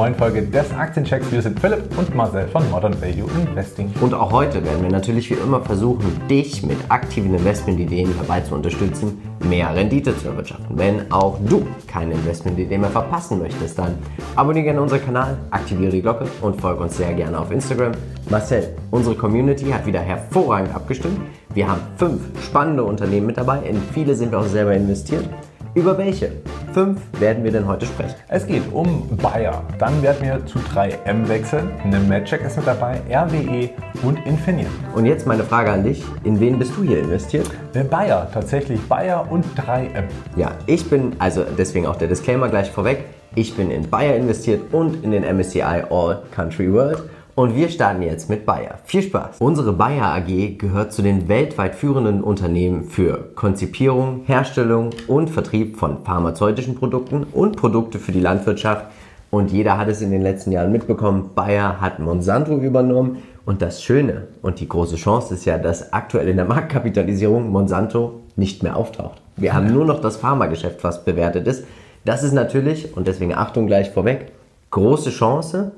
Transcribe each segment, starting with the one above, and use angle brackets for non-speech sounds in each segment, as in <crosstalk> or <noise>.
Neuen Folge des Aktienchecks. Wir sind Philipp und Marcel von Modern Value Investing. Und auch heute werden wir natürlich wie immer versuchen, dich mit aktiven Investmentideen dabei zu unterstützen, mehr Rendite zu erwirtschaften. Wenn auch du keine Investmentidee mehr verpassen möchtest, dann abonniere gerne unseren Kanal, aktiviere die Glocke und folge uns sehr gerne auf Instagram. Marcel, unsere Community hat wieder hervorragend abgestimmt. Wir haben fünf spannende Unternehmen mit dabei, in viele sind wir auch selber investiert. Über welche? Fünf werden wir denn heute sprechen. Es geht um Bayer. Dann werden wir zu 3M wechseln. Eine Medcheck ist mit dabei, RWE und Infineon. Und jetzt meine Frage an dich. In wen bist du hier investiert? Äh, Bayer, tatsächlich Bayer und 3M. Ja, ich bin, also deswegen auch der Disclaimer gleich vorweg. Ich bin in Bayer investiert und in den MSCI All Country World. Und wir starten jetzt mit Bayer. Viel Spaß! Unsere Bayer AG gehört zu den weltweit führenden Unternehmen für Konzipierung, Herstellung und Vertrieb von pharmazeutischen Produkten und Produkte für die Landwirtschaft. Und jeder hat es in den letzten Jahren mitbekommen, Bayer hat Monsanto übernommen. Und das Schöne und die große Chance ist ja, dass aktuell in der Marktkapitalisierung Monsanto nicht mehr auftaucht. Wir haben nur noch das Pharmageschäft, was bewertet ist. Das ist natürlich, und deswegen Achtung gleich vorweg, große Chance,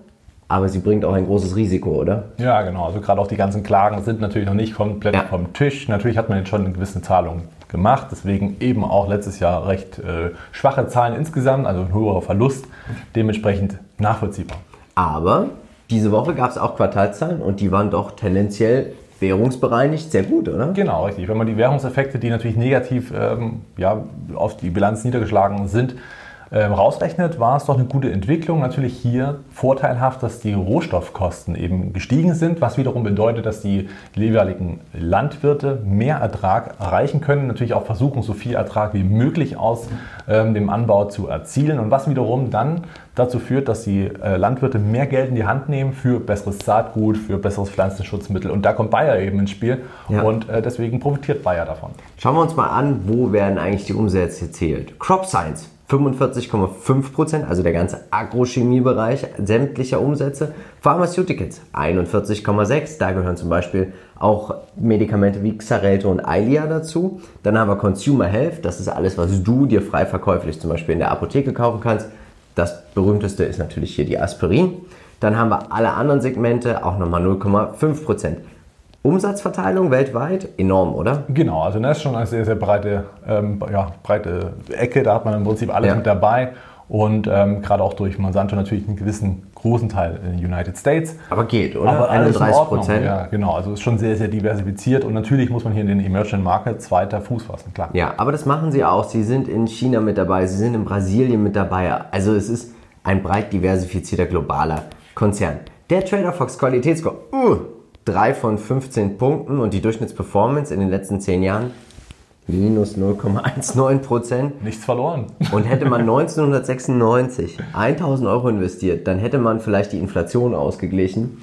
aber sie bringt auch ein großes Risiko, oder? Ja, genau. Also gerade auch die ganzen Klagen sind natürlich noch nicht komplett ja. vom Tisch. Natürlich hat man jetzt schon eine gewisse Zahlung gemacht, deswegen eben auch letztes Jahr recht äh, schwache Zahlen insgesamt, also ein höherer Verlust, dementsprechend nachvollziehbar. Aber diese Woche gab es auch Quartalzahlen und die waren doch tendenziell währungsbereinigt sehr gut, oder? Genau, richtig. Wenn man die Währungseffekte, die natürlich negativ ähm, ja, auf die Bilanz niedergeschlagen sind, rausrechnet, war es doch eine gute Entwicklung. Natürlich hier vorteilhaft, dass die Rohstoffkosten eben gestiegen sind, was wiederum bedeutet, dass die jeweiligen Landwirte mehr Ertrag erreichen können, natürlich auch versuchen, so viel Ertrag wie möglich aus ähm, dem Anbau zu erzielen und was wiederum dann dazu führt, dass die äh, Landwirte mehr Geld in die Hand nehmen für besseres Saatgut, für besseres Pflanzenschutzmittel. Und da kommt Bayer eben ins Spiel ja. und äh, deswegen profitiert Bayer davon. Schauen wir uns mal an, wo werden eigentlich die Umsätze erzielt. Crop Science 45,5 Prozent, also der ganze Agrochemiebereich sämtlicher Umsätze. Pharmaceuticals 41,6, da gehören zum Beispiel auch Medikamente wie Xarelto und Eylea dazu. Dann haben wir Consumer Health, das ist alles, was du dir frei verkäuflich zum Beispiel in der Apotheke kaufen kannst. Das berühmteste ist natürlich hier die Aspirin. Dann haben wir alle anderen Segmente, auch nochmal 0,5 Prozent. Umsatzverteilung weltweit enorm, oder? Genau, also das ist schon eine sehr, sehr breite, ähm, ja, breite Ecke. Da hat man im Prinzip alles ja. mit dabei. Und ähm, gerade auch durch Monsanto natürlich einen gewissen großen Teil in den United States. Aber geht, oder? Aber 31 Prozent. Ja, genau. Also ist schon sehr, sehr diversifiziert. Und natürlich muss man hier in den Emerging Markets weiter Fuß fassen, klar. Ja, aber das machen sie auch. Sie sind in China mit dabei, sie sind in Brasilien mit dabei. Also es ist ein breit diversifizierter globaler Konzern. Der Trader Fox Qualitätsscore. Uh, 3 von 15 Punkten und die Durchschnittsperformance in den letzten 10 Jahren minus 0,19 Prozent. Nichts verloren. Und hätte man 1996 1000 Euro investiert, dann hätte man vielleicht die Inflation ausgeglichen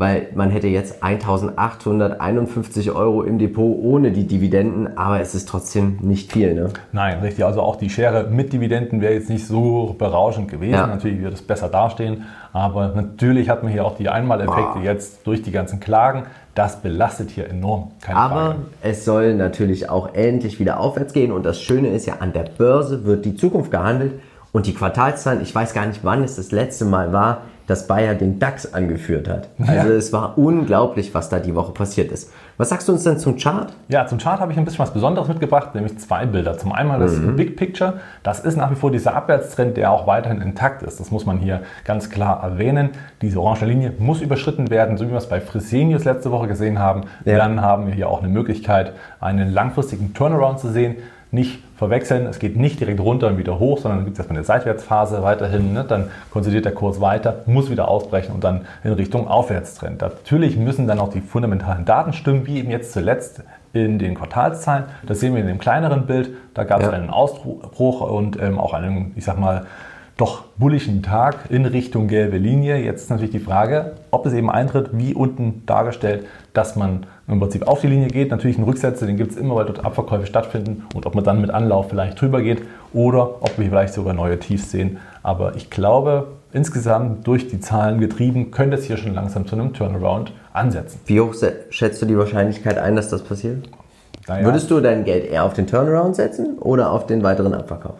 weil man hätte jetzt 1851 Euro im Depot ohne die Dividenden, aber es ist trotzdem nicht viel. Ne? Nein, richtig. Also auch die Schere mit Dividenden wäre jetzt nicht so berauschend gewesen. Ja. Natürlich wird es besser dastehen, aber natürlich hat man hier auch die Einmaleffekte Boah. jetzt durch die ganzen Klagen. Das belastet hier enorm. Keine aber Frage. es soll natürlich auch endlich wieder aufwärts gehen und das Schöne ist ja, an der Börse wird die Zukunft gehandelt und die Quartalszahlen, ich weiß gar nicht, wann es das letzte Mal war, dass Bayer den DAX angeführt hat. Also ja. es war unglaublich, was da die Woche passiert ist. Was sagst du uns denn zum Chart? Ja, zum Chart habe ich ein bisschen was Besonderes mitgebracht, nämlich zwei Bilder. Zum einen das mhm. Big Picture. Das ist nach wie vor dieser Abwärtstrend, der auch weiterhin intakt ist. Das muss man hier ganz klar erwähnen. Diese orange Linie muss überschritten werden, so wie wir es bei Fresenius letzte Woche gesehen haben. Ja. Dann haben wir hier auch eine Möglichkeit, einen langfristigen Turnaround zu sehen nicht verwechseln. Es geht nicht direkt runter und wieder hoch, sondern gibt es erstmal eine Seitwärtsphase weiterhin. Ne? Dann konsolidiert der Kurs weiter, muss wieder ausbrechen und dann in Richtung Aufwärtstrend. Natürlich müssen dann auch die fundamentalen Daten stimmen, wie eben jetzt zuletzt in den Quartalszahlen. Das sehen wir in dem kleineren Bild. Da gab es ja. einen Ausbruch und ähm, auch einen, ich sag mal, doch bullischen Tag in Richtung gelbe Linie. Jetzt ist natürlich die Frage, ob es eben eintritt, wie unten dargestellt, dass man im Prinzip auf die Linie geht. Natürlich einen Rücksetzer, den gibt es immer, weil dort Abverkäufe stattfinden und ob man dann mit Anlauf vielleicht drüber geht oder ob wir vielleicht sogar neue Tiefs sehen. Aber ich glaube, insgesamt durch die Zahlen getrieben, könnte es hier schon langsam zu einem Turnaround ansetzen. Wie hoch schätzt du die Wahrscheinlichkeit ein, dass das passiert? Naja. Würdest du dein Geld eher auf den Turnaround setzen oder auf den weiteren Abverkauf?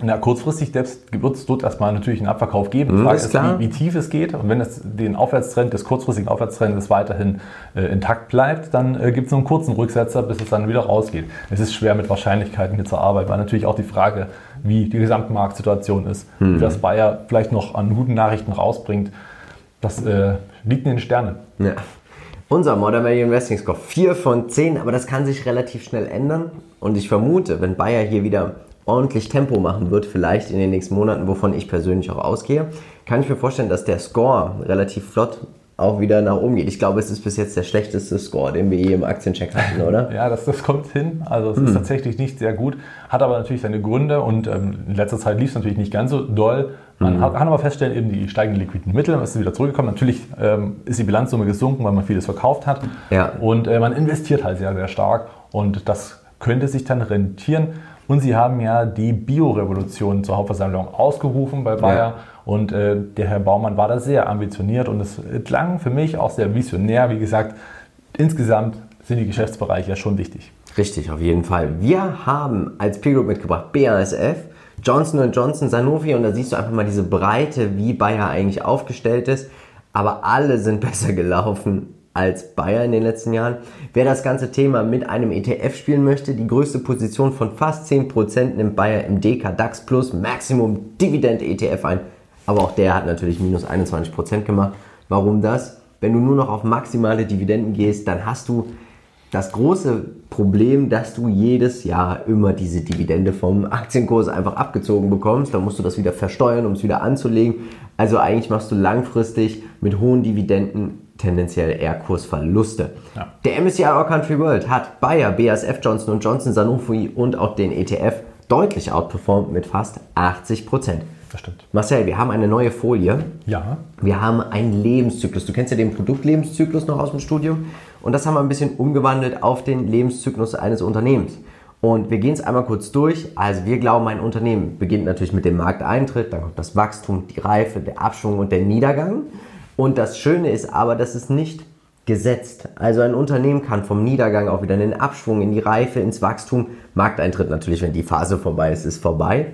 Na, kurzfristig wird es dort erstmal natürlich einen Abverkauf geben. Die Frage ist, wie, wie, tief es geht. Und wenn es den Aufwärtstrend, des kurzfristigen Aufwärtstrendes weiterhin äh, intakt bleibt, dann äh, gibt es einen kurzen Rücksetzer, bis es dann wieder rausgeht. Es ist schwer mit Wahrscheinlichkeiten hier zur Arbeit, weil natürlich auch die Frage, wie die Gesamtmarktsituation ist, hm. wie das Bayer vielleicht noch an guten Nachrichten rausbringt, das äh, liegt in den Sternen. Ja. Unser Modern Value Investing Score 4 von 10, aber das kann sich relativ schnell ändern. Und ich vermute, wenn Bayer hier wieder ordentlich Tempo machen wird, vielleicht in den nächsten Monaten, wovon ich persönlich auch ausgehe, kann ich mir vorstellen, dass der Score relativ flott auch wieder nach oben geht. Ich glaube, es ist bis jetzt der schlechteste Score, den wir je im Aktiencheck hatten, oder? <laughs> ja, das, das kommt hin. Also es hm. ist tatsächlich nicht sehr gut, hat aber natürlich seine Gründe und ähm, in letzter Zeit lief es natürlich nicht ganz so doll. Man hm. kann aber feststellen, eben die steigenden liquiden Mittel, es ist wieder zurückgekommen. Natürlich ähm, ist die Bilanzsumme gesunken, weil man vieles verkauft hat. Ja. Und äh, man investiert halt sehr, sehr stark und das könnte sich dann rentieren. Und sie haben ja die Biorevolution zur Hauptversammlung ausgerufen bei Bayer. Ja. Und äh, der Herr Baumann war da sehr ambitioniert und es klang für mich auch sehr visionär. Wie gesagt, insgesamt sind die Geschäftsbereiche ja schon wichtig. Richtig, auf jeden Fall. Wir haben als Peer Group mitgebracht BASF, Johnson Johnson, Sanofi und da siehst du einfach mal diese Breite, wie Bayer eigentlich aufgestellt ist. Aber alle sind <laughs> besser gelaufen als Bayer in den letzten Jahren. Wer das ganze Thema mit einem ETF spielen möchte, die größte Position von fast 10% nimmt Bayer im DK DAX Plus Maximum Dividend ETF ein. Aber auch der hat natürlich minus 21% gemacht. Warum das? Wenn du nur noch auf maximale Dividenden gehst, dann hast du das große Problem, dass du jedes Jahr immer diese Dividende vom Aktienkurs einfach abgezogen bekommst. Dann musst du das wieder versteuern, um es wieder anzulegen. Also eigentlich machst du langfristig mit hohen Dividenden tendenziell eher Kursverluste. Ja. Der MSCI All Country World hat Bayer, BASF, Johnson Johnson, Sanofi und auch den ETF deutlich outperformt mit fast 80 Prozent. Das stimmt. Marcel, wir haben eine neue Folie. Ja. Wir haben einen Lebenszyklus. Du kennst ja den Produktlebenszyklus noch aus dem Studium. Und das haben wir ein bisschen umgewandelt auf den Lebenszyklus eines Unternehmens. Und wir gehen es einmal kurz durch. Also wir glauben, ein Unternehmen beginnt natürlich mit dem Markteintritt, dann kommt das Wachstum, die Reife, der Abschwung und der Niedergang. Und das Schöne ist aber, dass es nicht gesetzt. Also ein Unternehmen kann vom Niedergang auch wieder in den Abschwung, in die Reife, ins Wachstum, Markteintritt natürlich, wenn die Phase vorbei ist, ist vorbei.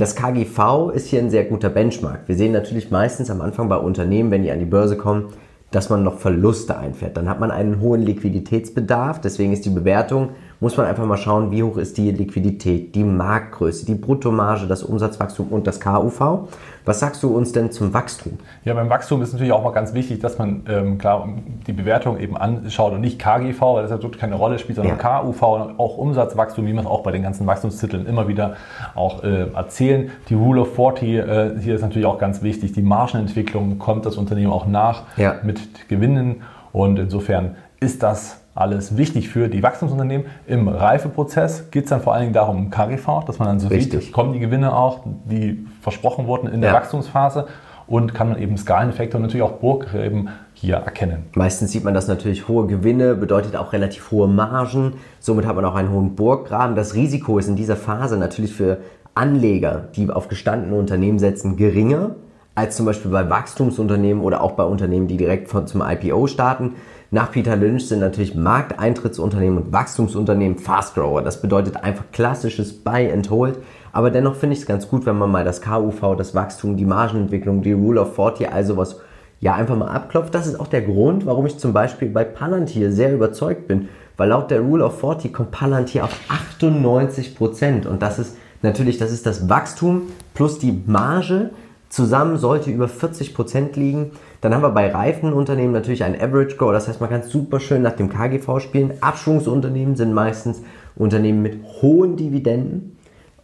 Das KGV ist hier ein sehr guter Benchmark. Wir sehen natürlich meistens am Anfang bei Unternehmen, wenn die an die Börse kommen, dass man noch Verluste einfährt. Dann hat man einen hohen Liquiditätsbedarf, deswegen ist die Bewertung muss man einfach mal schauen, wie hoch ist die Liquidität, die Marktgröße, die Bruttomarge, das Umsatzwachstum und das KUV. Was sagst du uns denn zum Wachstum? Ja, beim Wachstum ist natürlich auch mal ganz wichtig, dass man ähm, klar die Bewertung eben anschaut und nicht KGV, weil das natürlich keine Rolle spielt, sondern ja. KUV und auch Umsatzwachstum, wie man es auch bei den ganzen Wachstumstiteln immer wieder auch äh, erzählen. Die Rule of 40 äh, hier ist natürlich auch ganz wichtig. Die Margenentwicklung kommt das Unternehmen auch nach ja. mit Gewinnen und insofern ist das alles wichtig für die Wachstumsunternehmen. Im Reifeprozess geht es dann vor allen Dingen darum, KGV, dass man dann so Richtig. sieht, kommen die Gewinne auch, die versprochen wurden in der ja. Wachstumsphase und kann man eben Skaleneffekte und natürlich auch Burggräben hier erkennen. Meistens sieht man, dass natürlich hohe Gewinne bedeutet auch relativ hohe Margen. Somit hat man auch einen hohen Burggraben. Das Risiko ist in dieser Phase natürlich für Anleger, die auf gestandene Unternehmen setzen, geringer als zum Beispiel bei Wachstumsunternehmen oder auch bei Unternehmen, die direkt von, zum IPO starten. Nach Peter Lynch sind natürlich Markteintrittsunternehmen und Wachstumsunternehmen Fast Grower. Das bedeutet einfach klassisches Buy and Hold. Aber dennoch finde ich es ganz gut, wenn man mal das KUV, das Wachstum, die Margenentwicklung, die Rule of 40, also was ja einfach mal abklopft. Das ist auch der Grund, warum ich zum Beispiel bei Palantir sehr überzeugt bin. Weil laut der Rule of 40 kommt Palantir auf 98%. Prozent Und das ist natürlich, das ist das Wachstum plus die Marge. Zusammen sollte über 40 Prozent liegen. Dann haben wir bei Reifenunternehmen natürlich einen Average Score, das heißt, man kann super schön nach dem KGV spielen. Abschwungsunternehmen sind meistens Unternehmen mit hohen Dividenden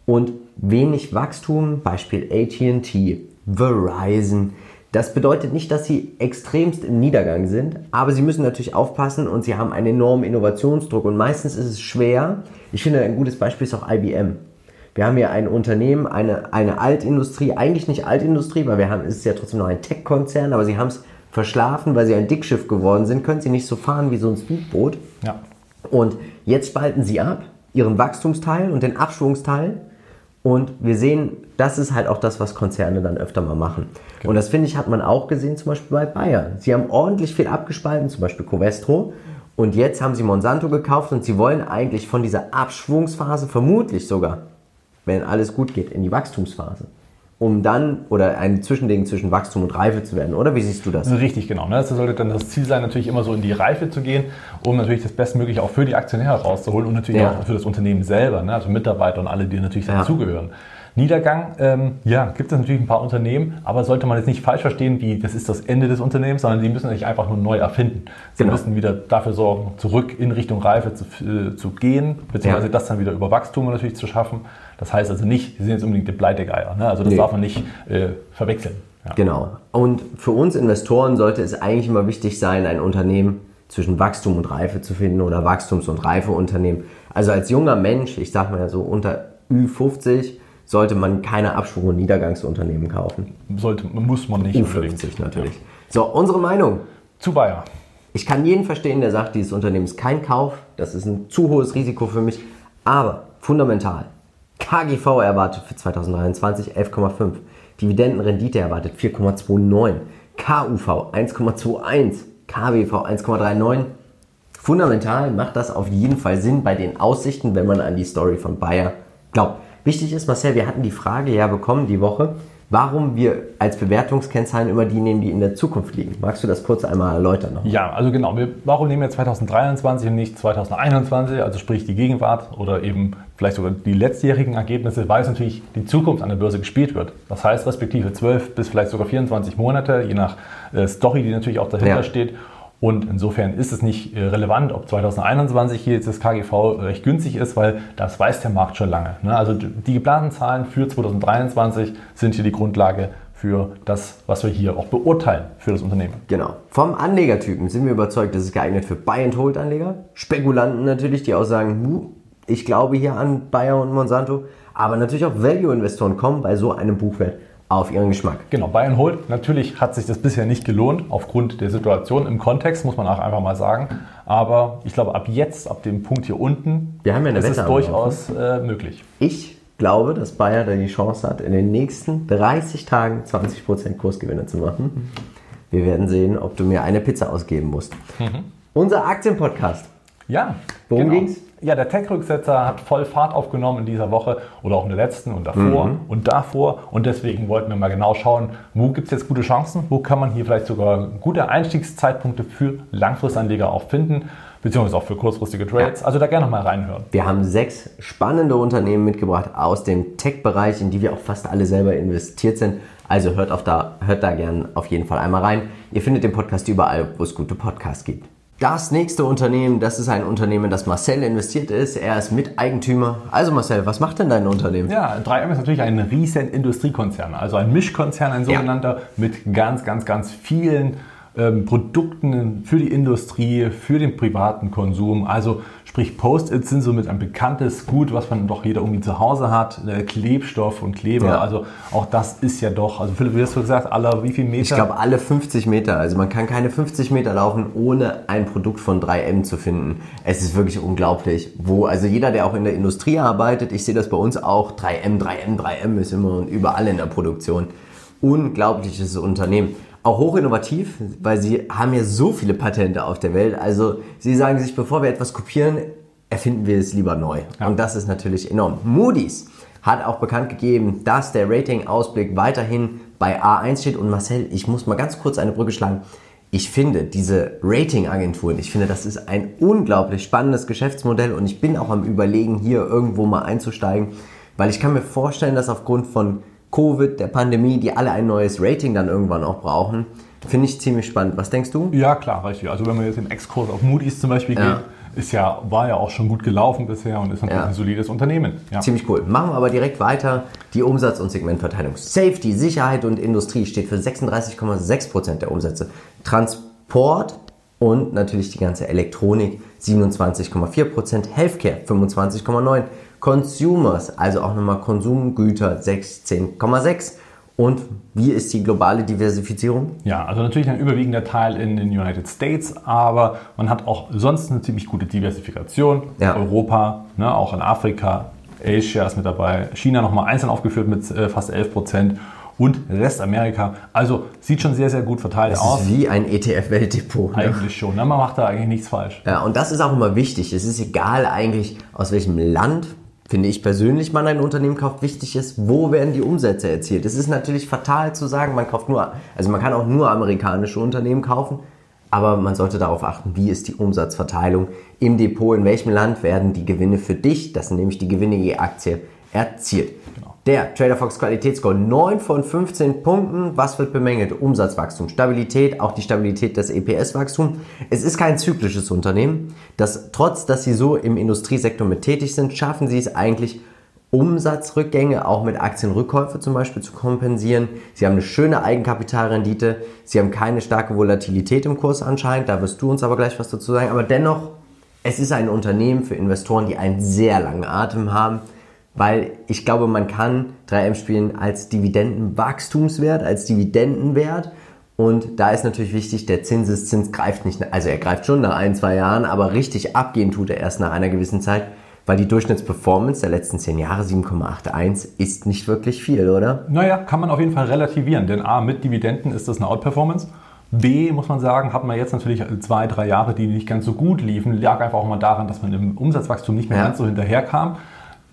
und wenig Wachstum, Beispiel AT&T, Verizon. Das bedeutet nicht, dass sie extremst im Niedergang sind, aber sie müssen natürlich aufpassen und sie haben einen enormen Innovationsdruck und meistens ist es schwer. Ich finde, ein gutes Beispiel ist auch IBM. Wir haben hier ein Unternehmen, eine, eine Altindustrie, eigentlich nicht Altindustrie, weil wir haben, es ist ja trotzdem noch ein Tech-Konzern, aber sie haben es verschlafen, weil sie ein Dickschiff geworden sind, können sie nicht so fahren wie so ein Speedboot. Ja. Und jetzt spalten sie ab, ihren Wachstumsteil und den Abschwungsteil. Und wir sehen, das ist halt auch das, was Konzerne dann öfter mal machen. Und das finde ich, hat man auch gesehen, zum Beispiel bei Bayer. Sie haben ordentlich viel abgespalten, zum Beispiel Covestro. Und jetzt haben sie Monsanto gekauft und sie wollen eigentlich von dieser Abschwungsphase vermutlich sogar, wenn alles gut geht, in die Wachstumsphase. Um dann, oder ein Zwischending zwischen Wachstum und Reife zu werden, oder? Wie siehst du das? Richtig, genau. Ne? Das sollte dann das Ziel sein, natürlich immer so in die Reife zu gehen, um natürlich das Bestmögliche auch für die Aktionäre rauszuholen und natürlich Ja. auch für das Unternehmen selber, ne? also Mitarbeiter und alle, die natürlich Ja. dazugehören. Niedergang, ähm, ja, gibt es natürlich ein paar Unternehmen, aber sollte man jetzt nicht falsch verstehen, wie das ist das Ende des Unternehmens, sondern die müssen sich einfach nur neu erfinden. Sie Genau. müssen wieder dafür sorgen, zurück in Richtung Reife zu, äh, zu gehen, beziehungsweise Ja. das dann wieder über Wachstum natürlich zu schaffen. Das heißt also nicht, sie sind jetzt unbedingt die Pleitegeier. Ne? Also das Nee. darf man nicht äh, verwechseln. Ja. Genau. Und für uns Investoren sollte es eigentlich immer wichtig sein, ein Unternehmen zwischen Wachstum und Reife zu finden oder Wachstums- und Reifeunternehmen. Also als junger Mensch, ich sag mal so unter Ü50, sollte man keine Abschwung- und Niedergangsunternehmen kaufen. Sollte, muss man nicht unbedingt. U50 natürlich. So, unsere Meinung. Zu Bayer. Ich kann jeden verstehen, der sagt, dieses Unternehmen ist kein Kauf, das ist ein zu hohes Risiko für mich. Aber fundamental, KGV erwartet für 2023 11,5, Dividendenrendite erwartet 4,29, KUV 1,21, KWV 1,39. Fundamental macht das auf jeden Fall Sinn bei den Aussichten, wenn man an die Story von Bayer glaubt. Wichtig ist, Marcel, wir hatten die Frage ja bekommen die Woche, warum wir als Bewertungskennzahlen immer die nehmen, die in der Zukunft liegen. Magst du das kurz einmal erläutern? Noch? Ja, also genau. Wir, warum nehmen wir 2023 und nicht 2021, also sprich die Gegenwart oder eben vielleicht sogar die letztjährigen Ergebnisse, weil es natürlich die Zukunft an der Börse gespielt wird. Das heißt respektive 12 bis vielleicht sogar 24 Monate, je nach äh, Story, die natürlich auch dahinter Ja. steht. Und insofern ist es nicht äh, relevant, ob 2021 hier jetzt das KGV recht günstig ist, weil das weiß der Markt schon lange. Ne? Also die geplanten Zahlen für 2023 sind hier die Grundlage für das, was wir hier auch beurteilen für das Unternehmen. Genau. Vom Anlegertypen sind wir überzeugt, das ist geeignet für Buy-and-Hold-Anleger. Spekulanten natürlich, die auch sagen, "Hu, ich glaube hier an Bayer und Monsanto. Aber natürlich auch Value-Investoren kommen bei so einem Buchwert auf ihren Geschmack. Genau, Buy and Hold. Natürlich hat sich das bisher nicht gelohnt, aufgrund der Situation im Kontext, muss man auch einfach mal sagen. Aber ich glaube, ab jetzt, ab dem Punkt hier unten, Wir haben ja eine ist es Wette am durchaus äh, möglich. Ich glaube, dass Bayer da die Chance hat, in den nächsten 30 Tagen 20% Kursgewinne zu machen. Wir werden sehen, ob du mir eine Pizza ausgeben musst. Unser Aktienpodcast. Ja. Worum genau. ging's? Ja, der Tech-Rücksetzer hat voll Fahrt aufgenommen in dieser Woche oder auch in der letzten und davor Mhm. und davor. Und deswegen wollten wir mal genau schauen, wo gibt es jetzt gute Chancen, wo kann man hier vielleicht sogar gute Einstiegszeitpunkte für Langfristanleger auch finden, beziehungsweise auch für kurzfristige Trades. Also da gerne noch mal reinhören. Wir haben sechs spannende Unternehmen mitgebracht aus dem Tech-Bereich, in die wir auch fast alle selber investiert sind. Also hört, auf da, hört da gern auf jeden Fall einmal rein. Ihr findet den Podcast überall, wo es gute Podcasts gibt. Das nächste Unternehmen, das ist ein Unternehmen, das Marcel investiert ist. Er ist Miteigentümer. Also Marcel, was macht denn dein Unternehmen? Ja, 3M ist natürlich ein riesen Industriekonzern, also ein Mischkonzern, ein sogenannter, mit ganz, ganz, ganz vielen ähm, Produkten für die Industrie, für den privaten Konsum. Also sprich Post-its sind somit ein bekanntes Gut, was man doch jeder irgendwie zu Hause hat. Äh, Klebstoff und Kleber, Ja. also auch das ist ja doch, also Philipp, wie hast du gesagt, aller wie viel Meter? Ich glaube, alle 50 Meter. Also man kann keine 50 Meter laufen, ohne ein Produkt von 3M zu finden. Es ist wirklich unglaublich. Wo, also jeder, der auch in der Industrie arbeitet, ich sehe das bei uns auch, 3M, 3M, 3M ist immer und überall in der Produktion. Unglaubliches Unternehmen. Auch hoch innovativ, weil sie haben ja so viele Patente auf der Welt. Also sie sagen sich, bevor wir etwas kopieren, erfinden wir es lieber neu. Und das ist natürlich enorm. Moody's hat auch bekannt gegeben, dass der Rating-Ausblick weiterhin bei A1 steht. Und Marcel, ich muss mal ganz kurz eine Brücke schlagen. Ich finde diese Rating-Agenturen, ich finde, das ist ein unglaublich spannendes Geschäftsmodell und ich bin auch am Überlegen, hier irgendwo mal einzusteigen, weil ich kann mir vorstellen, dass aufgrund von Covid, der Pandemie, die alle ein neues Rating dann irgendwann auch brauchen, finde ich ziemlich spannend. Was denkst du? Ja, klar, richtig. Also wenn man jetzt im Exkurs auf Moody's zum Beispiel Ja. geht, ist ja, war ja auch schon gut gelaufen bisher und ist natürlich Ja. ein solides Unternehmen. Ja. Ziemlich cool. Machen wir aber direkt weiter. Die Umsatz- und Segmentverteilung. Safety, Sicherheit und Industrie steht für 36,6% der Umsätze. Transport und natürlich die ganze Elektronik 27,4%. Healthcare 25,9%. Consumers, also auch nochmal Konsumgüter 16,6. Und wie ist die globale Diversifizierung? Ja, also natürlich ein überwiegender Teil in den United States, aber man hat auch sonst eine ziemlich gute Diversifikation. Ja. Europa, ne, auch in Afrika, Asia ist mit dabei, China nochmal einzeln aufgeführt mit äh, fast 11 Prozent und Restamerika. Also sieht schon sehr, sehr gut verteilt Das aus. ist wie ein ETF-Weltdepot. Ne? Eigentlich schon. Ne? Man macht da eigentlich nichts falsch. Ja, und das ist auch immer wichtig. Es ist egal eigentlich, aus welchem Land, finde ich persönlich, man ein Unternehmen kauft. Wichtig ist, wo werden die Umsätze erzielt. Es ist natürlich fatal zu sagen, man kauft nur, also man kann auch nur amerikanische Unternehmen kaufen, aber man sollte darauf achten, wie ist die Umsatzverteilung im Depot, in welchem Land werden die Gewinne für dich, das sind nämlich die Gewinne je Aktie, erzielt. Der TraderFox Qualitätsscore 9 von 15 Punkten. Was wird bemängelt? Umsatzwachstum, Stabilität, auch die Stabilität des EPS-Wachstums. Es ist kein zyklisches Unternehmen. Das, trotz, dass sie so im Industriesektor mit tätig sind, schaffen sie es eigentlich, Umsatzrückgänge auch mit Aktienrückkäufe zum Beispiel zu kompensieren. Sie haben eine schöne Eigenkapitalrendite. Sie haben keine starke Volatilität im Kurs anscheinend. Da wirst du uns aber gleich was dazu sagen. Aber dennoch, es ist ein Unternehmen für Investoren, die einen sehr langen Atem haben weil ich glaube, man kann 3M spielen als Dividendenwachstumswert, als Dividendenwert. Und da ist natürlich wichtig, der Zinseszins greift nicht, also er greift schon nach ein, zwei Jahren, aber richtig abgehen tut er erst nach einer gewissen Zeit, weil die Durchschnittsperformance der letzten zehn Jahre 7,81 ist nicht wirklich viel, oder? Naja, kann man auf jeden Fall relativieren, denn A, mit Dividenden ist das eine Outperformance. B, muss man sagen, hat man jetzt natürlich zwei, drei Jahre, die nicht ganz so gut liefen, lag einfach auch mal daran, dass man im Umsatzwachstum nicht mehr Ja. ganz so hinterherkam.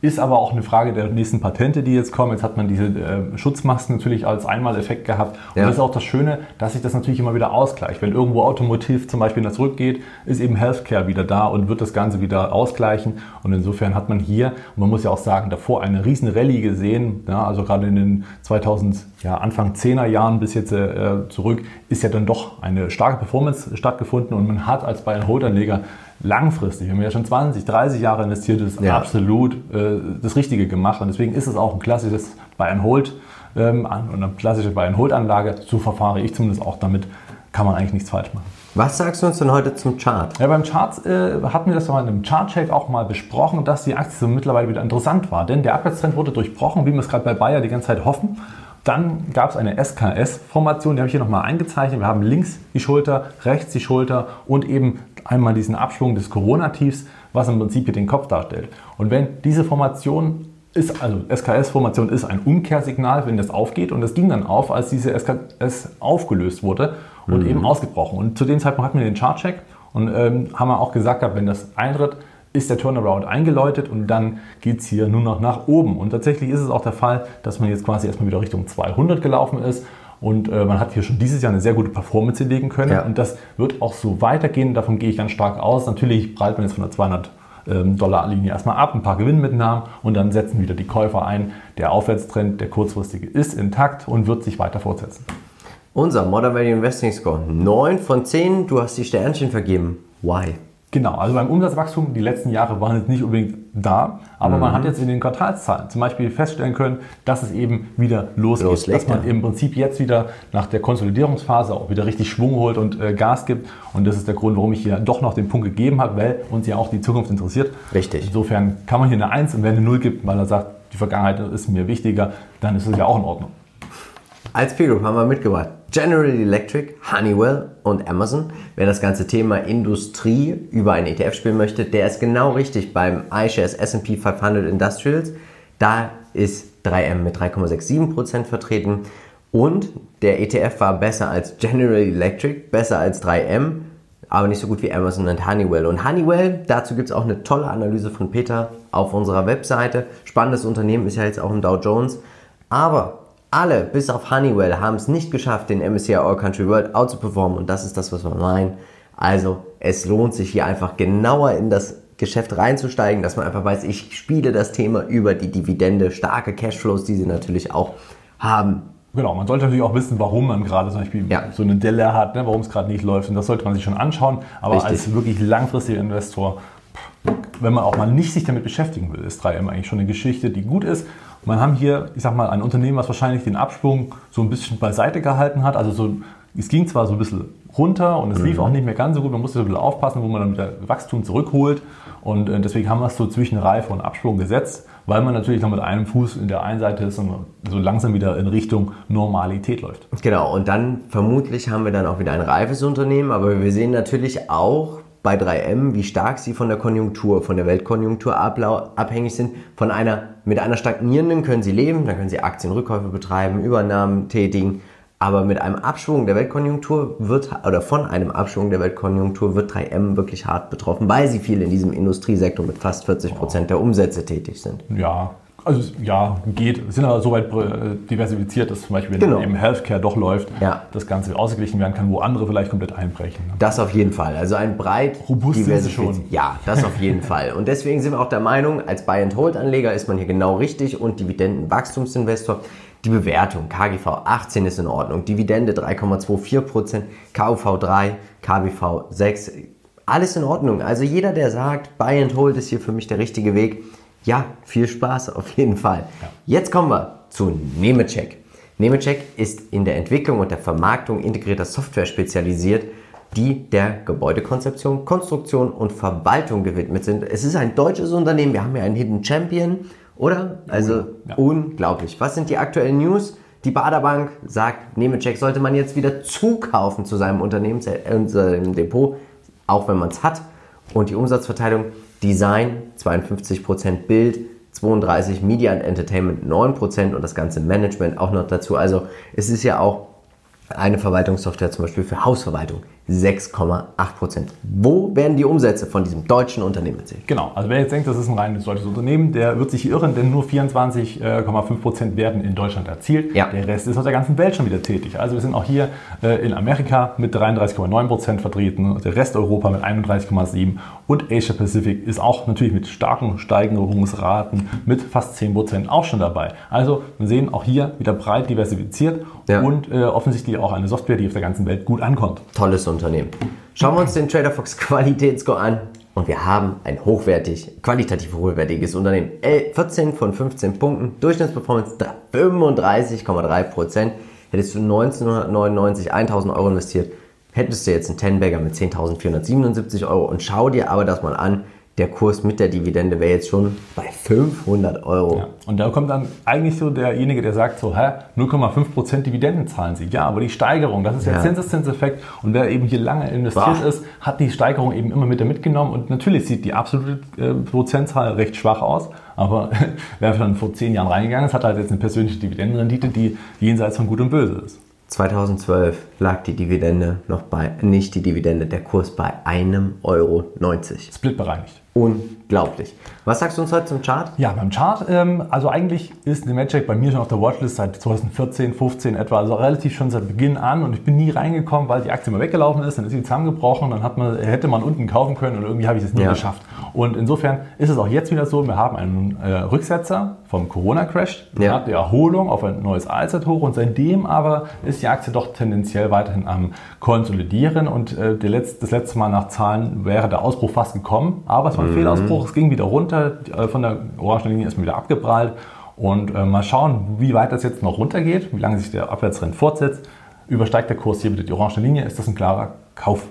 Ist aber auch eine Frage der nächsten Patente, die jetzt kommen. Jetzt hat man diese äh, Schutzmasken natürlich als Einmaleffekt gehabt. Und Ja. das ist auch das Schöne, dass sich das natürlich immer wieder ausgleicht. Wenn irgendwo Automotiv zum Beispiel wieder zurückgeht, ist eben Healthcare wieder da und wird das Ganze wieder ausgleichen. Und insofern hat man hier, und man muss ja auch sagen, davor eine riesen Rallye gesehen. Ja, also gerade in den 2000, ja, Anfang 10er Jahren bis jetzt äh, zurück, ist ja dann doch eine starke Performance stattgefunden. Und man hat als Buy-and-Hold-Anleger langfristig, wenn man ja schon 20, 30 Jahre investiert ist, Ja. absolut äh, das Richtige gemacht. Und deswegen ist es auch ein klassisches Buy-and-Hold ähm, und eine klassische Buy-and-Hold-Anlage. So verfahre ich zumindest auch damit. Kann man eigentlich nichts falsch machen. Was sagst du uns denn heute zum Chart? Ja, beim Charts äh, hatten wir das ja in einem Chartcheck auch mal besprochen, dass die Aktie so mittlerweile wieder interessant war. Denn der Abwärtstrend wurde durchbrochen, wie wir es gerade bei Bayer die ganze Zeit hoffen. Dann gab es eine SKS-Formation, die habe ich hier nochmal eingezeichnet. Wir haben links die Schulter, rechts die Schulter und eben einmal diesen Abschwung des Corona-Tiefs, was im Prinzip hier den Kopf darstellt. Und wenn diese Formation ist, also SKS-Formation ist ein Umkehrsignal, wenn das aufgeht und das ging dann auf, als diese SKS aufgelöst wurde und eben ausgebrochen. Und zu dem Zeitpunkt hatten wir den Chartcheck und ähm, haben wir auch gesagt, gehabt, wenn das eintritt, ist der Turnaround eingeläutet und dann geht es hier nur noch nach oben. Und tatsächlich ist es auch der Fall, dass man jetzt quasi erstmal wieder Richtung 200 gelaufen ist. Und äh, man hat hier schon dieses Jahr eine sehr gute Performance hinlegen können. Ja. Und das wird auch so weitergehen. Davon gehe ich ganz stark aus. Natürlich prallt man jetzt von der 200 ähm, Dollar Linie erstmal ab, ein paar Gewinnmitnahmen und dann setzen wieder die Käufer ein. Der Aufwärtstrend, der kurzfristige, ist intakt und wird sich weiter fortsetzen. Unser Modern Value Investing Score 9 von 10. Du hast die Sternchen vergeben. Why? Genau, also beim Umsatzwachstum, die letzten Jahre waren jetzt nicht unbedingt da, aber man Mhm. hat jetzt in den Quartalszahlen zum Beispiel feststellen können, dass es eben wieder losgeht. Loslegt, dass man ja. im Prinzip jetzt wieder nach der Konsolidierungsphase auch wieder richtig Schwung holt und äh, Gas gibt. Und das ist der Grund, warum ich hier doch noch den Punkt gegeben habe, weil uns ja auch die Zukunft interessiert. Richtig. Insofern kann man hier eine 1 und wenn eine 0 gibt, weil er sagt, die Vergangenheit ist mir wichtiger, dann ist es ja auch in Ordnung. Als Peer Group haben wir mitgebracht General Electric, Honeywell und Amazon. Wer das ganze Thema Industrie über einen ETF spielen möchte, der ist genau richtig beim iShares S&P 500 Industrials. Da ist 3M mit 3,67% vertreten und der ETF war besser als General Electric, besser als 3M, aber nicht so gut wie Amazon und Honeywell. Und Honeywell, dazu gibt es auch eine tolle Analyse von Peter auf unserer Webseite. Spannendes Unternehmen ist ja jetzt auch im Dow Jones. Aber alle, bis auf Honeywell, haben es nicht geschafft, den MSCI All Country World out zu performen. Und das ist das, was wir meinen. Also, es lohnt sich hier einfach genauer in das Geschäft reinzusteigen, dass man einfach weiß, ich spiele das Thema über die Dividende, starke Cashflows, die sie natürlich auch haben. Genau, man sollte natürlich auch wissen, warum man gerade zum Beispiel Ja. so eine Delle hat, ne, warum es gerade nicht läuft. Und das sollte man sich schon anschauen. Aber Richtig. als wirklich langfristiger Investor, wenn man auch mal nicht sich damit beschäftigen will, ist 3M eigentlich schon eine Geschichte, die gut ist. Man haben hier, ich sag mal, ein Unternehmen, was wahrscheinlich den Absprung so ein bisschen beiseite gehalten hat. Also so, es ging zwar so ein bisschen runter und es lief auch nicht mehr ganz so gut. Man musste so ein bisschen aufpassen, wo man dann wieder Wachstum zurückholt. Und äh, deswegen haben wir es so zwischen Reife und Absprung gesetzt, weil man natürlich noch mit einem Fuß in der einen Seite ist und so langsam wieder in Richtung Normalität läuft. Genau, und dann vermutlich haben wir dann auch wieder ein reifes Unternehmen, aber wir sehen natürlich auch bei 3M, wie stark sie von der Konjunktur, von der Weltkonjunktur abhängig sind. Von einer, mit einer stagnierenden können sie leben, dann können sie Aktienrückkäufe betreiben, Übernahmen tätigen. Aber mit einem Abschwung der Weltkonjunktur wird, oder von einem Abschwung der Weltkonjunktur wird 3M wirklich hart betroffen, weil sie viel in diesem Industriesektor mit fast 40 Prozent der Umsätze tätig sind. Ja, also ja, geht. Wir sind aber so weit äh, diversifiziert, dass zum Beispiel, wenn Genau. eben Healthcare doch läuft, Ja. das Ganze ausgeglichen werden kann, wo andere vielleicht komplett einbrechen. Das auf jeden Fall. Also ein breit Robust sind sie diversifiz- schon. Ja, das auf jeden <laughs> Fall. Und deswegen sind wir auch der Meinung, als Buy-and-Hold-Anleger ist man hier genau richtig und Dividendenwachstumsinvestor. Die Bewertung KGV 18 ist in Ordnung, Dividende 3,24%, KUV 3, KBV 6, alles in Ordnung. Also jeder, der sagt, Buy and Hold ist hier für mich der richtige Weg, ja, viel Spaß auf jeden Fall. Jetzt kommen wir zu Nemecheck. Nemecheck ist in der Entwicklung und der Vermarktung integrierter Software spezialisiert, die der Gebäudekonzeption, Konstruktion und Verwaltung gewidmet sind. Es ist ein deutsches Unternehmen, wir haben hier einen Hidden Champion, oder? Also Ja. unglaublich. Was sind die aktuellen News? Die Baderbank sagt, Nemecheck sollte man jetzt wieder zukaufen zu seinem Unternehmen, zu seinem Depot, auch wenn man es hat. Und die Umsatzverteilung Design 52% Bild, 32 Media and Entertainment 9% und das ganze Management auch noch dazu. Also es ist ja auch eine Verwaltungssoftware zum Beispiel für Hausverwaltung 6,8%. Wo werden die Umsätze von diesem deutschen Unternehmen erzielt? Genau, also wer jetzt denkt, das ist ein reines deutsches Unternehmen, der wird sich irren, denn nur 24,5% werden in Deutschland erzielt. Ja. Der Rest ist auf der ganzen Welt schon wieder tätig. Also wir sind auch hier äh, in Amerika mit 33,9% vertreten, der Rest Europa mit 31,7% und Asia Pacific ist auch natürlich mit starken Steigerungsraten mit fast 10% auch schon dabei. Also wir sehen auch hier wieder breit diversifiziert Ja. und äh, offensichtlich auch eine Software, die auf der ganzen Welt gut ankommt. Tolles Unternehmen. Schauen wir uns den TraderFox <laughs> Qualitätsscore an. Und wir haben ein hochwertig, qualitativ hochwertiges Unternehmen. Äh, 14 von 15 Punkten, Durchschnittsperformance 35,3%. Hättest du 1999 1000 Euro investiert, hättest du jetzt einen Tenbagger mit 10.477 Euro. Und schau dir aber das mal an, der Kurs mit der Dividende wäre jetzt schon bei 500 Euro. Ja. Und da kommt dann eigentlich so derjenige, der sagt so, hä, 0,5% Dividenden zahlen sie. Ja, aber die Steigerung, das ist der Ja. Zinseszinseffekt. Und wer eben hier lange investiert Boah. ist, hat die Steigerung eben immer mit mitgenommen. Und natürlich sieht die absolute äh, Prozentzahl recht schwach aus. Aber <laughs> wer dann vor zehn Jahren reingegangen ist, hat halt jetzt eine persönliche Dividendenrendite, die jenseits von Gut und Böse ist. 2012 lag die Dividende noch bei, nicht die Dividende, der Kurs bei 1,90 Euro. Split bereinigt. Unglaublich. Was sagst du uns heute zum Chart? Ja, beim Chart, ähm, also eigentlich ist der Magic bei mir schon auf der Watchlist seit 2014, 15 etwa, also relativ schon seit Beginn an und ich bin nie reingekommen, weil die Aktie mal weggelaufen ist, dann ist sie zusammengebrochen, dann hat man, hätte man unten kaufen können und irgendwie habe ich es nie Ja. geschafft. Und insofern ist es auch jetzt wieder so, wir haben einen äh, Rücksetzer vom Corona-Crash, Ja. hat die Erholung auf ein neues Allzeithoch und seitdem aber ist die Aktie doch tendenziell weiterhin am Konsolidieren. Und äh, der letzte, das letzte Mal nach Zahlen wäre der Ausbruch fast gekommen, aber es war ein Fehlausbruch, es ging wieder runter, äh, von der orangen Linie ist man wieder abgeprallt. Und äh, mal schauen, wie weit das jetzt noch runtergeht, wie lange sich der Abwärtstrend fortsetzt. Übersteigt der Kurs hier wieder die orange Linie, ist das ein klarer Kauf.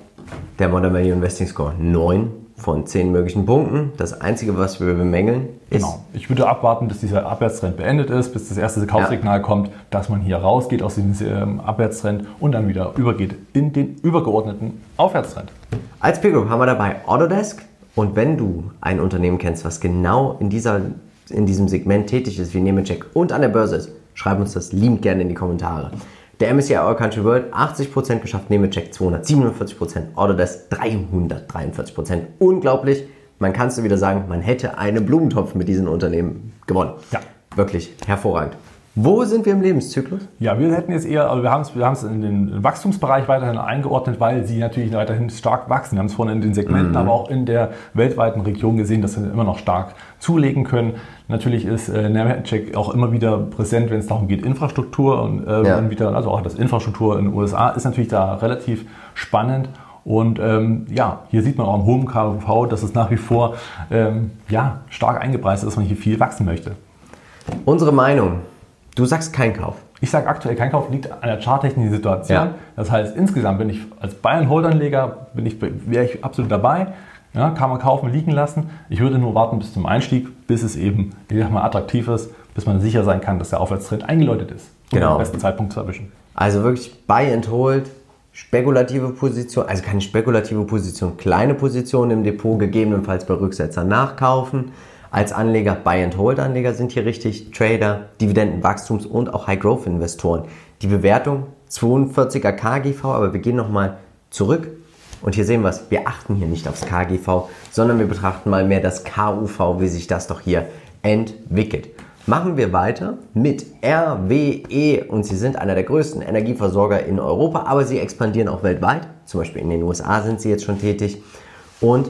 Der Modern Value Investing Score 9 von 10 möglichen Punkten. Das Einzige, was wir bemängeln, ist Genau. Ich würde abwarten, bis dieser Abwärtstrend beendet ist, bis das erste Kaufsignal kommt, dass man hier rausgeht aus diesem ähm, Abwärtstrend und dann wieder übergeht in den übergeordneten Aufwärtstrend. Als Group haben wir dabei Autodesk. Und wenn du ein Unternehmen kennst, was genau in, dieser, in diesem Segment tätig ist, wie Nemetschek und an der Börse ist, schreib uns das liebend gerne in die Kommentare. Der MSCI All Country World 80% geschafft, Nemetschek 247%, Autodesk 343%. Unglaublich. Man kann es wieder sagen, man hätte einen Blumentopf mit diesen Unternehmen gewonnen. Ja. Wirklich hervorragend. Wo sind wir im Lebenszyklus? Ja, wir hätten jetzt eher, also wir haben es wir in den Wachstumsbereich weiterhin eingeordnet, weil sie natürlich weiterhin stark wachsen. Wir haben es vorhin in den Segmenten, aber auch in der weltweiten Region gesehen, dass sie immer noch stark zulegen können. Natürlich ist äh, Nemetschek auch immer wieder präsent, wenn es darum geht, Infrastruktur und äh, Ja. und wieder, also auch das Infrastruktur in den USA ist natürlich da relativ spannend. Und ähm, ja, hier sieht man auch im hohen KV, dass es nach wie vor ähm, ja, stark eingepreist ist, dass man hier viel wachsen möchte. Unsere Meinung. Du sagst kein Kauf. Ich sage aktuell kein Kauf, liegt an der charttechnischen Situation. Ja. Das heißt, insgesamt bin ich als Bayern-Hold-Anleger, bin ich, wäre ich absolut dabei. Ja, kann man kaufen, liegen lassen. Ich würde nur warten bis zum Einstieg, bis es eben, ich sag mal, attraktiv ist, bis man sicher sein kann, dass der Aufwärtstrend eingeläutet ist. Um Genau. den besten Zeitpunkt zu erwischen. Also wirklich Buy and Hold, spekulative Position, also keine spekulative Position, kleine Position im Depot, gegebenenfalls bei Rücksetzer nachkaufen. Als Anleger, Buy and Hold Anleger sind hier richtig, Trader, Dividenden, Wachstums- und auch High Growth Investoren. Die Bewertung 42er KGV, aber wir gehen nochmal zurück und hier sehen wir es, wir achten hier nicht aufs KGV, sondern wir betrachten mal mehr das KUV, wie sich das doch hier entwickelt. Machen wir weiter mit RWE und sie sind einer der größten Energieversorger in Europa, aber sie expandieren auch weltweit. Zum Beispiel in den USA sind sie jetzt schon tätig. Und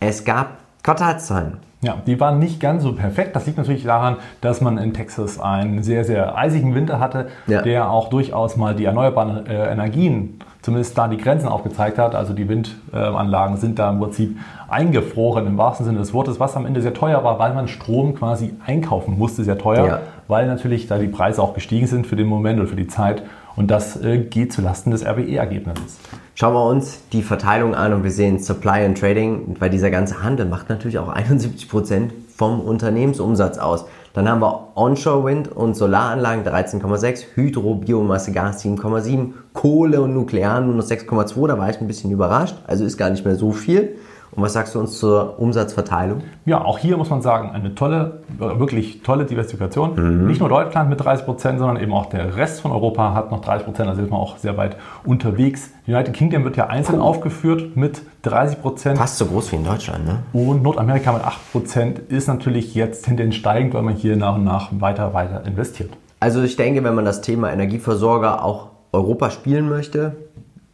es gab Quartalszahlen. Ja, die waren nicht ganz so perfekt. Das liegt natürlich daran, dass man in Texas einen sehr, sehr eisigen Winter hatte, Ja. der auch durchaus mal die erneuerbaren äh, Energien, zumindest da die Grenzen aufgezeigt hat. Also die Windanlagen sind da im Prinzip eingefroren im wahrsten Sinne des Wortes, was am Ende sehr teuer war, weil man Strom quasi einkaufen musste, sehr teuer, Ja. weil natürlich da die Preise auch gestiegen sind für den Moment oder für die Zeit. Und das äh, geht zulasten des RWE-Ergebnisses. Schauen wir uns die Verteilung an und wir sehen Supply and Trading, weil dieser ganze Handel macht natürlich auch <laughs> 71% vom Unternehmensumsatz aus. Dann haben wir Onshore Wind und Solaranlagen 13,6, Hydro, Biomasse, Gas 7,7, Kohle und Nuklear nur noch 6,2, da war ich ein bisschen überrascht, also ist gar nicht mehr so viel. Und was sagst du uns zur Umsatzverteilung? Ja, auch hier muss man sagen, eine tolle, wirklich tolle Diversifikation. Nicht nur Deutschland mit 30 Prozent, sondern eben auch der Rest von Europa hat noch 30 Prozent, also ist man auch sehr weit unterwegs. United Kingdom wird ja einzeln aufgeführt mit 30 Prozent Fast so groß wie in Deutschland, ne? und Nordamerika mit 8 Prozent ist natürlich jetzt tendenz steigend, weil man hier nach und nach weiter, weiter investiert. Also ich denke, wenn man das Thema Energieversorger auch Europa spielen möchte,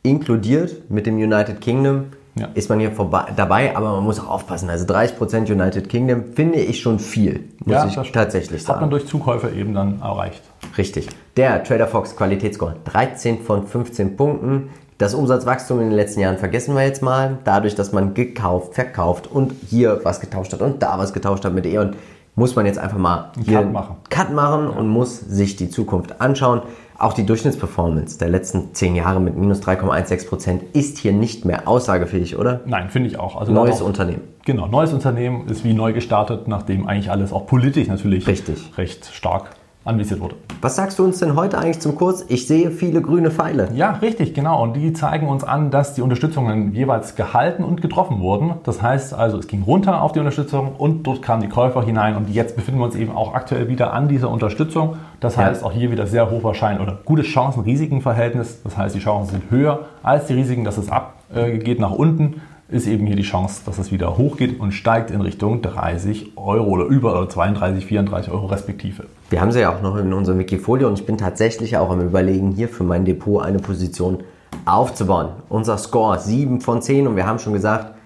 inkludiert mit dem United Kingdom, Ja. ist man hier vorbei, dabei, aber man muss auch aufpassen. Also 30% United Kingdom finde ich schon viel, muss Ja, ich das tatsächlich Hat man sagen. durch Zukäufe eben dann erreicht. Richtig. Der Trader Fox Qualitätsscore 13 von 15 Punkten. Das Umsatzwachstum in den letzten Jahren vergessen wir jetzt mal. Dadurch, dass man gekauft, verkauft und hier was getauscht hat und da was getauscht hat mit E.ON, muss man jetzt einfach mal hier Cut machen. Cut machen und muss sich die Zukunft anschauen. Auch die Durchschnittsperformance der letzten 10 Jahre mit minus 3,16% ist hier nicht mehr aussagefähig, oder? Nein, finde ich auch. Also Neues auch, Unternehmen. Genau, neues Unternehmen ist wie neu gestartet, nachdem eigentlich alles auch politisch natürlich Richtig. recht stark anvisiert wurde. Was sagst du uns denn heute eigentlich zum Kurs? Ich sehe viele grüne Pfeile. Ja, richtig, genau. Und die zeigen uns an, dass die Unterstützungen jeweils gehalten und getroffen wurden. Das heißt also, es ging runter auf die Unterstützung und dort kamen die Käufer hinein. Und jetzt befinden wir uns eben auch aktuell wieder an dieser Unterstützung. Das Ja. heißt auch hier wieder sehr hochwahrscheinlich oder gutes Chancen-Risiken-Verhältnis. Das heißt, die Chancen sind höher als die Risiken, dass es abgeht nach unten. Ist eben hier die Chance, dass es wieder hochgeht und steigt in Richtung 30 Euro oder über oder 32, 34 Euro respektive. Wir haben sie ja auch noch in unserem Wikifolio und ich bin tatsächlich auch am Überlegen, hier für mein Depot eine Position aufzubauen. Unser Score 7 von 10 und wir haben schon gesagt,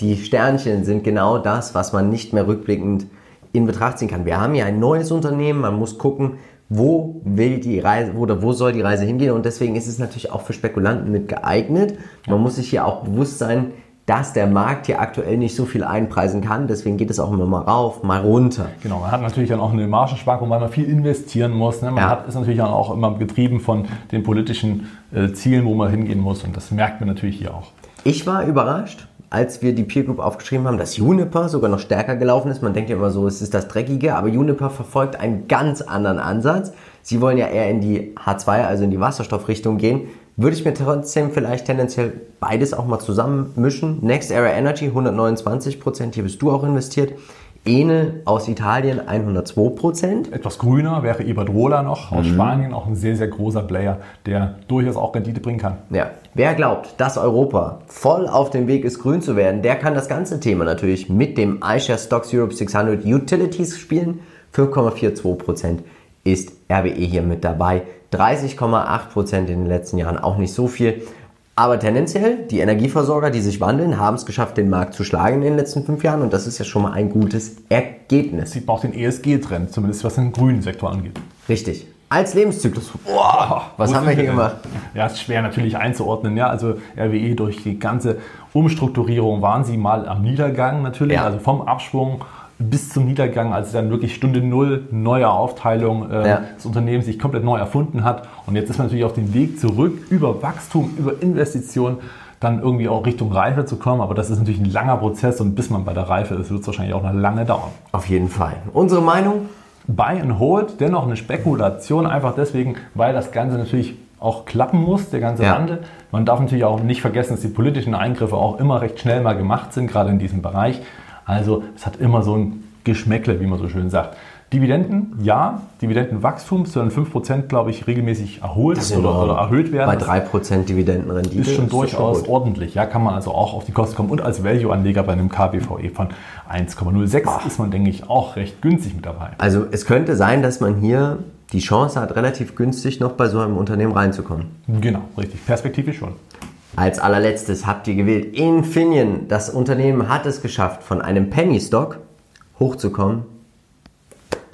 die Sternchen sind genau das, was man nicht mehr rückblickend in Betracht ziehen kann. Wir haben hier ein neues Unternehmen, man muss gucken, wo will die Reise oder wo soll die Reise hingehen und deswegen ist es natürlich auch für Spekulanten mit geeignet. Man muss sich hier auch bewusst sein, dass der Markt hier aktuell nicht so viel einpreisen kann, deswegen geht es auch immer mal rauf, mal runter. Genau, man hat natürlich dann auch eine Margenschwankung, weil man viel investieren muss. Ne? Man Ja. hat, ist natürlich dann auch immer getrieben von den politischen äh, Zielen, wo man hingehen muss. Und das merkt man natürlich hier auch. Ich war überrascht, als wir die Peer Group aufgeschrieben haben, dass Juniper sogar noch stärker gelaufen ist. Man denkt ja immer so, es ist das Dreckige, aber Juniper verfolgt einen ganz anderen Ansatz. Sie wollen ja eher in die H2, also in die Wasserstoffrichtung gehen. Würde ich mir trotzdem vielleicht tendenziell beides auch mal zusammen mischen. Next Era Energy 129%, hier bist du auch investiert. Ene aus Italien 102%. Etwas grüner wäre Iberdrola noch aus Spanien, auch ein sehr, sehr großer Player, der durchaus auch Rendite bringen kann. Ja, wer glaubt, dass Europa voll auf dem Weg ist, grün zu werden, der kann das ganze Thema natürlich mit dem iShare Stocks Europe 600 Utilities spielen. 5,42% ist RWE hier mit dabei. 30,8% in den letzten Jahren auch nicht so viel. Aber tendenziell, die Energieversorger, die sich wandeln, haben es geschafft, den Markt zu schlagen in den letzten fünf Jahren. Und das ist ja schon mal ein gutes Ergebnis. Sieht man auch den ESG-Trend, zumindest was den grünen Sektor angeht. Richtig. Als Lebenszyklus. Boah, was haben wir hier gemacht? Ja, ist schwer natürlich einzuordnen. Ja, also RWE durch die ganze Umstrukturierung waren sie mal am Niedergang natürlich, Ja. also vom Abschwung bis zum Niedergang, als dann wirklich Stunde Null, neue Aufteilung äh, Ja. das Unternehmen sich komplett neu erfunden hat. Und jetzt ist man natürlich auf dem Weg zurück, über Wachstum, über Investitionen, dann irgendwie auch Richtung Reife zu kommen. Aber das ist natürlich ein langer Prozess und bis man bei der Reife ist, wird es wahrscheinlich auch noch lange dauern. Auf jeden Fall. Unsere Meinung? Buy and Hold, dennoch eine Spekulation, einfach deswegen, weil das Ganze natürlich auch klappen muss, der ganze Ja. Wandel. Man darf natürlich auch nicht vergessen, dass die politischen Eingriffe auch immer recht schnell mal gemacht sind, gerade in diesem Bereich. Also es hat immer so ein Geschmäckle, wie man so schön sagt. Dividenden, ja, Dividendenwachstum sollen 5%, glaube ich, regelmäßig erholt ist oder, oder erhöht werden. Bei Das 3% Dividendenrendite. ist schon durchaus gut. ordentlich. Ja, kann man also auch auf die Kosten kommen. Und als Value-Anleger bei einem KBVE von 1,06 ist man, denke ich, auch recht günstig mit dabei. Also es könnte sein, dass man hier die Chance hat, relativ günstig noch bei so einem Unternehmen reinzukommen. Genau, richtig. Perspektivisch schon. Als allerletztes habt ihr gewählt Infineon. Das Unternehmen hat es geschafft, von einem Penny Stock hochzukommen.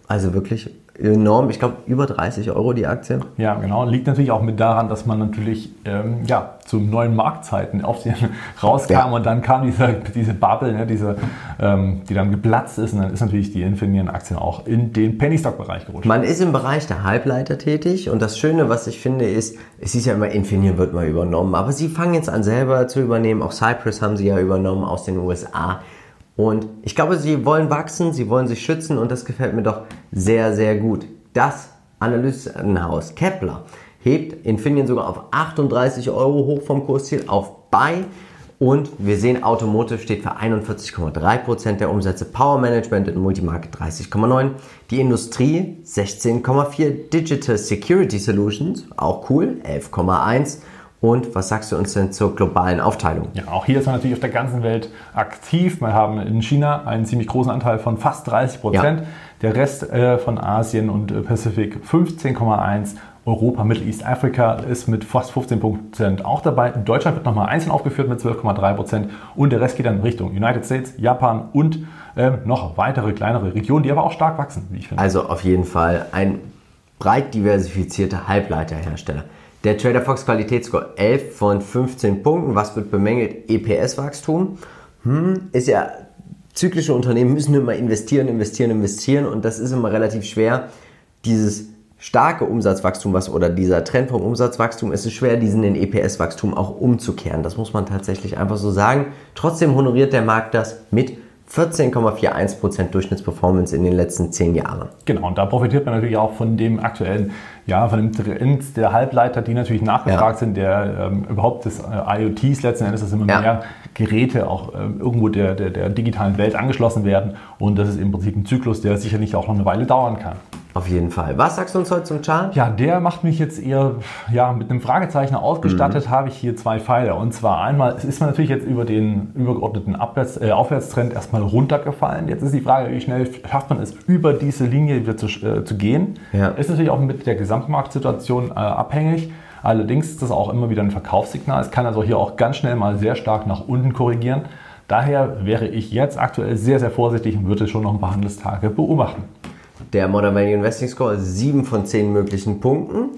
Also wirklich enorm. Ich glaube, über 30 Euro die Aktie. Ja, genau. Liegt natürlich auch mit daran, dass man natürlich ähm, ja, zu neuen Marktzeiten auf den <laughs> rauskam Ja. und dann kam diese, diese Bubble, ne, diese, ähm, die dann geplatzt ist und dann ist natürlich die Infineon-Aktien auch in den Penny-Stock-Bereich gerutscht. Man ist im Bereich der Halbleiter tätig und das Schöne, was ich finde, ist, es hieß ja immer, Infineon wird mal übernommen, aber sie fangen jetzt an selber zu übernehmen. Auch Cypress haben sie ja übernommen aus den USA. Und ich glaube, sie wollen wachsen, sie wollen sich schützen und das gefällt mir doch sehr, sehr gut. Das Analystenhaus Kepler hebt Infineon sogar auf 38 Euro hoch vom Kursziel auf Buy. Und wir sehen, Automotive steht für 41,3% der Umsätze, Power Management und Multimarket 30,9%, die Industrie 16,4%, Digital Security Solutions, auch cool, 11,1%. Und was sagst du uns denn zur globalen Aufteilung? Ja, auch hier ist man natürlich auf der ganzen Welt aktiv. Wir haben in China einen ziemlich großen Anteil von fast 30 Prozent. Ja. Der Rest äh, von Asien und äh, Pazifik 15,1. Europa, Middle East, Afrika ist mit fast 15 Prozent auch dabei. Deutschland wird nochmal einzeln aufgeführt mit 12,3 Prozent. Und der Rest geht dann in Richtung United States, Japan und ähm, noch weitere kleinere Regionen, die aber auch stark wachsen, wie ich finde. Also auf jeden Fall ein breit diversifizierter Halbleiterhersteller. Der Trader Fox Qualitätsscore 11 von 15 Punkten. Was wird bemängelt? EPS-Wachstum. Hm, ist ja, zyklische Unternehmen müssen immer investieren, investieren, investieren und das ist immer relativ schwer. Dieses starke Umsatzwachstum, was oder dieser Trend vom Umsatzwachstum, ist es schwer, diesen in EPS-Wachstum auch umzukehren. Das muss man tatsächlich einfach so sagen. Trotzdem honoriert der Markt das mit 14,41% Durchschnittsperformance in den letzten 10 Jahren. Genau, und da profitiert man natürlich auch von dem aktuellen, ja, von dem Trend der Halbleiter, die natürlich nachgefragt Ja. sind, der ähm, überhaupt des äh, IoTs letzten Endes, dass immer Ja. mehr Geräte auch ähm, irgendwo der, der, der digitalen Welt angeschlossen werden. Und das ist im Prinzip ein Zyklus, der sicherlich auch noch eine Weile dauern kann. Auf jeden Fall. Was sagst du uns heute zum Chart? Ja, der macht mich jetzt eher ja, mit einem Fragezeichen ausgestattet, habe ich hier zwei Pfeile. Und zwar einmal, ist man natürlich jetzt über den übergeordneten Abwärts, äh, Aufwärtstrend erstmal runtergefallen. Jetzt ist die Frage, wie schnell schafft man es, über diese Linie wieder zu, äh, zu gehen. Ja. Ist natürlich auch mit der Gesamtmarktsituation äh, abhängig. Allerdings ist das auch immer wieder ein Verkaufssignal. Es kann also hier auch ganz schnell mal sehr stark nach unten korrigieren. Daher wäre ich jetzt aktuell sehr, sehr vorsichtig und würde schon noch ein paar Handelstage beobachten. Der Modern Value Investing Score 7 von 10 möglichen Punkten.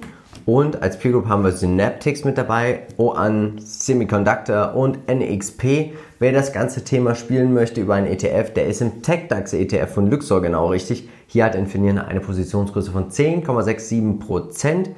Und als Peer Group haben wir Synaptics mit dabei, OAN Semiconductor und NXP. Wer das ganze Thema spielen möchte über einen ETF, der ist im TechDAX ETF von Luxor genau richtig. Hier hat Infineon eine Positionsgröße von 10,67%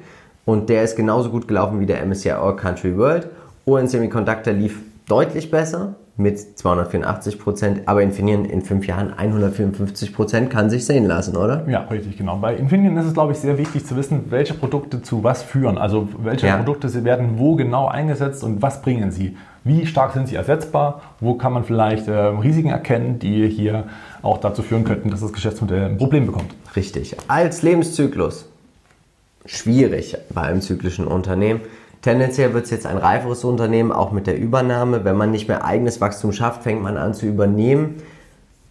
und der ist genauso gut gelaufen wie der MSCI All Country World. OAN Semiconductor lief deutlich besser mit 284%, aber Infineon in 5 Jahren 154% kann sich sehen lassen, oder? Ja, richtig, genau. Bei Infineon ist es, glaube ich, sehr wichtig zu wissen, welche Produkte zu was führen. Also welche Ja. Produkte werden wo genau eingesetzt und was bringen sie. Wie stark sind sie ersetzbar? Wo kann man vielleicht äh, Risiken erkennen, die hier auch dazu führen könnten, dass das Geschäftsmodell ein Problem bekommt? Richtig. Als Lebenszyklus schwierig bei einem zyklischen Unternehmen. Tendenziell wird es jetzt ein reiferes Unternehmen, auch mit der Übernahme. Wenn man nicht mehr eigenes Wachstum schafft, fängt man an zu übernehmen.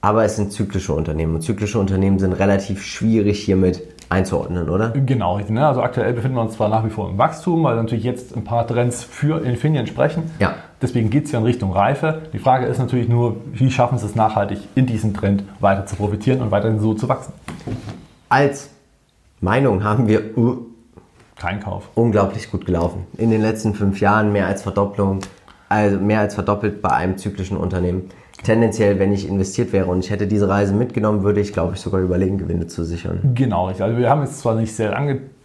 Aber es sind zyklische Unternehmen und zyklische Unternehmen sind relativ schwierig hiermit einzuordnen, oder? Genau, richtig. Ne? Also aktuell befinden wir uns zwar nach wie vor im Wachstum, weil natürlich jetzt ein paar Trends für Infineon sprechen. Ja. Deswegen geht es ja in Richtung Reife. Die Frage ist natürlich nur, wie schaffen sie es nachhaltig, in diesem Trend weiter zu profitieren und weiterhin so zu wachsen? Als Meinung haben wir uh, Kein Kauf. unglaublich gut gelaufen. In den letzten fünf Jahren mehr als Verdopplung, also mehr als verdoppelt bei einem zyklischen Unternehmen. tendenziell, wenn ich investiert wäre und ich hätte diese Reise mitgenommen, würde ich, glaube ich, sogar überlegen, Gewinne zu sichern. Genau. Also wir haben jetzt zwar nicht sehr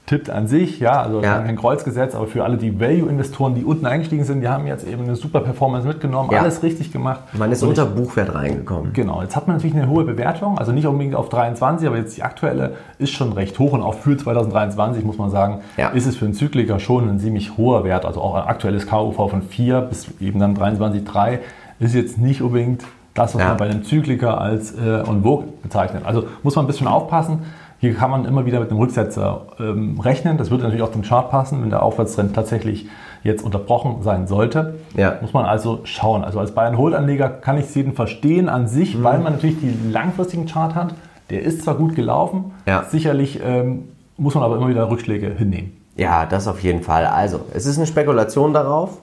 angetippt an sich, ja, also Ja. kein Kreuz gesetzt, aber für alle die Value-Investoren, die unten eingestiegen sind, die haben jetzt eben eine super Performance mitgenommen, Ja. alles richtig gemacht. Man ist Und unter Buchwert reingekommen. Genau, jetzt hat man natürlich eine hohe Bewertung, also nicht unbedingt auf 23, aber jetzt die aktuelle ist schon recht hoch und auch für 2023 muss man sagen, Ja. ist es für einen Zykliker schon ein ziemlich hoher Wert. Also auch ein aktuelles KUV von 4 bis eben dann 23,3 ist jetzt nicht unbedingt das, was man bei einem Zykliker als äh, on vogue bezeichnet. Also muss man ein bisschen aufpassen. Hier kann man immer wieder mit einem Rücksetzer ähm, rechnen. Das würde natürlich auch zum Chart passen, wenn der Aufwärtstrend tatsächlich jetzt unterbrochen sein sollte. Ja. Muss man also schauen. Also als Buy-and-Hold-Anleger kann ich es jeden verstehen an Mhm. sich, weil man natürlich die langfristigen Chart hat. Der ist zwar gut gelaufen, Ja. sicherlich ähm, muss man aber immer wieder Rückschläge hinnehmen. Ja, das auf jeden Fall. Also, es ist eine Spekulation darauf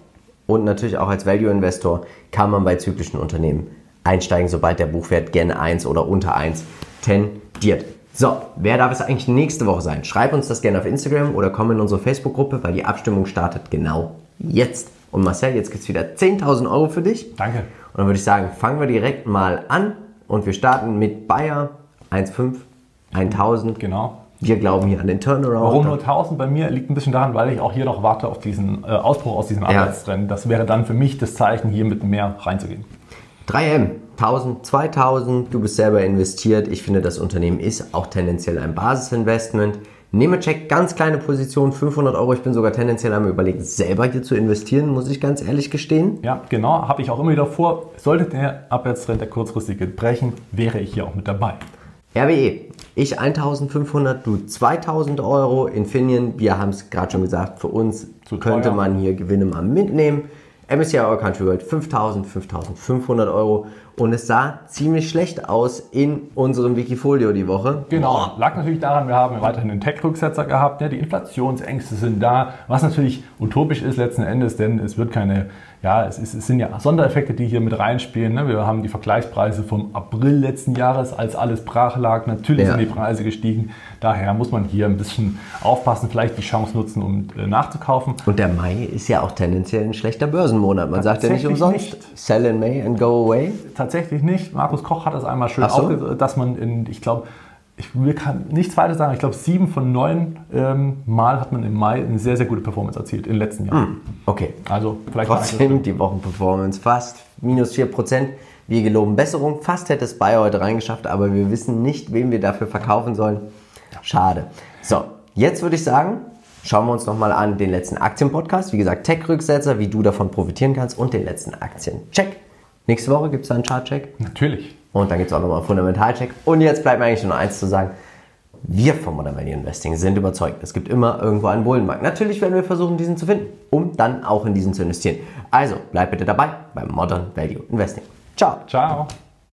und natürlich auch als Value-Investor kann man bei zyklischen Unternehmen einsteigen, sobald der Buchwert gen 1 oder unter 1 tendiert. So, wer darf es eigentlich nächste Woche sein? Schreib uns das gerne auf Instagram oder komm in unsere Facebook-Gruppe, weil die Abstimmung startet genau jetzt. Und Marcel, jetzt gibt es wieder 10.000 Euro für dich. Danke. Und dann würde ich sagen, fangen wir direkt mal an und wir starten mit Bayer 1,5, 1000. Genau. Wir glauben hier an den Turnaround. Warum nur 1000 bei mir liegt ein bisschen daran, weil ich auch hier noch warte auf diesen äh, Ausbruch aus diesem Abwärtstrend. Das wäre dann für mich das Zeichen, hier mit mehr reinzugehen. 3M, 1000, 2000, du bist selber investiert. Ich finde, das Unternehmen ist auch tendenziell ein Basisinvestment. Nemecheck, ganz kleine Position, 500 Euro. Ich bin sogar tendenziell am überlegen, selber hier zu investieren, muss ich ganz ehrlich gestehen. Ja, genau, habe ich auch immer wieder vor. Sollte der Abwärtstrend, der kurzfristige, brechen, wäre ich hier auch mit dabei. RWE, ich 1500, du 2000 Euro. Infineon, wir haben es gerade schon gesagt, für uns Zu könnte teuer. man hier Gewinne mal mitnehmen. MSCI All Country World 5000, 5500 Euro. Und es sah ziemlich schlecht aus in unserem Wikifolio die Woche. Genau, lag natürlich daran, wir haben weiterhin einen Tech-Rücksetzer gehabt, ja, die Inflationsängste sind da, was natürlich utopisch ist letzten Endes, denn es wird keine, ja, es, ist, es sind ja Sondereffekte, die hier mit reinspielen. Ne? Wir haben die Vergleichspreise vom April letzten Jahres, als alles brach lag, natürlich Ja. sind die Preise gestiegen, daher muss man hier ein bisschen aufpassen, vielleicht die Chance nutzen, um äh, nachzukaufen. Und der Mai ist ja auch tendenziell ein schlechter Börsenmonat. Man sagt ja nicht umsonst, nicht. sell in May and go away. Tatsächlich nicht. Markus Koch hat das einmal schön so. aufge dass man in, ich glaube, ich will kann nichts weiter sagen, ich glaube, sieben von neun ähm, Mal hat man im Mai eine sehr, sehr gute Performance erzielt in den letzten Jahren. Okay. Also vielleicht Trotzdem die Wochenperformance fast minus 4%. Wir geloben Besserung. Fast hätte es Bayer heute reingeschafft, aber wir wissen nicht, wem wir dafür verkaufen sollen. Schade. So, jetzt würde ich sagen, schauen wir uns nochmal an den letzten Aktienpodcast. Wie gesagt, Tech-Rücksetzer, wie du davon profitieren kannst und den letzten Aktien-Check. Nächste Woche gibt es einen Chart-Check. natürlich. Und dann gibt es auch nochmal einen Fundamentalcheck. Und jetzt bleibt mir eigentlich nur eins zu sagen. Wir vom Modern Value Investing sind überzeugt, es gibt immer irgendwo einen Bullenmarkt. Natürlich werden wir versuchen, diesen zu finden, um dann auch in diesen zu investieren. Also bleib bitte dabei beim Modern Value Investing. Ciao. Ciao.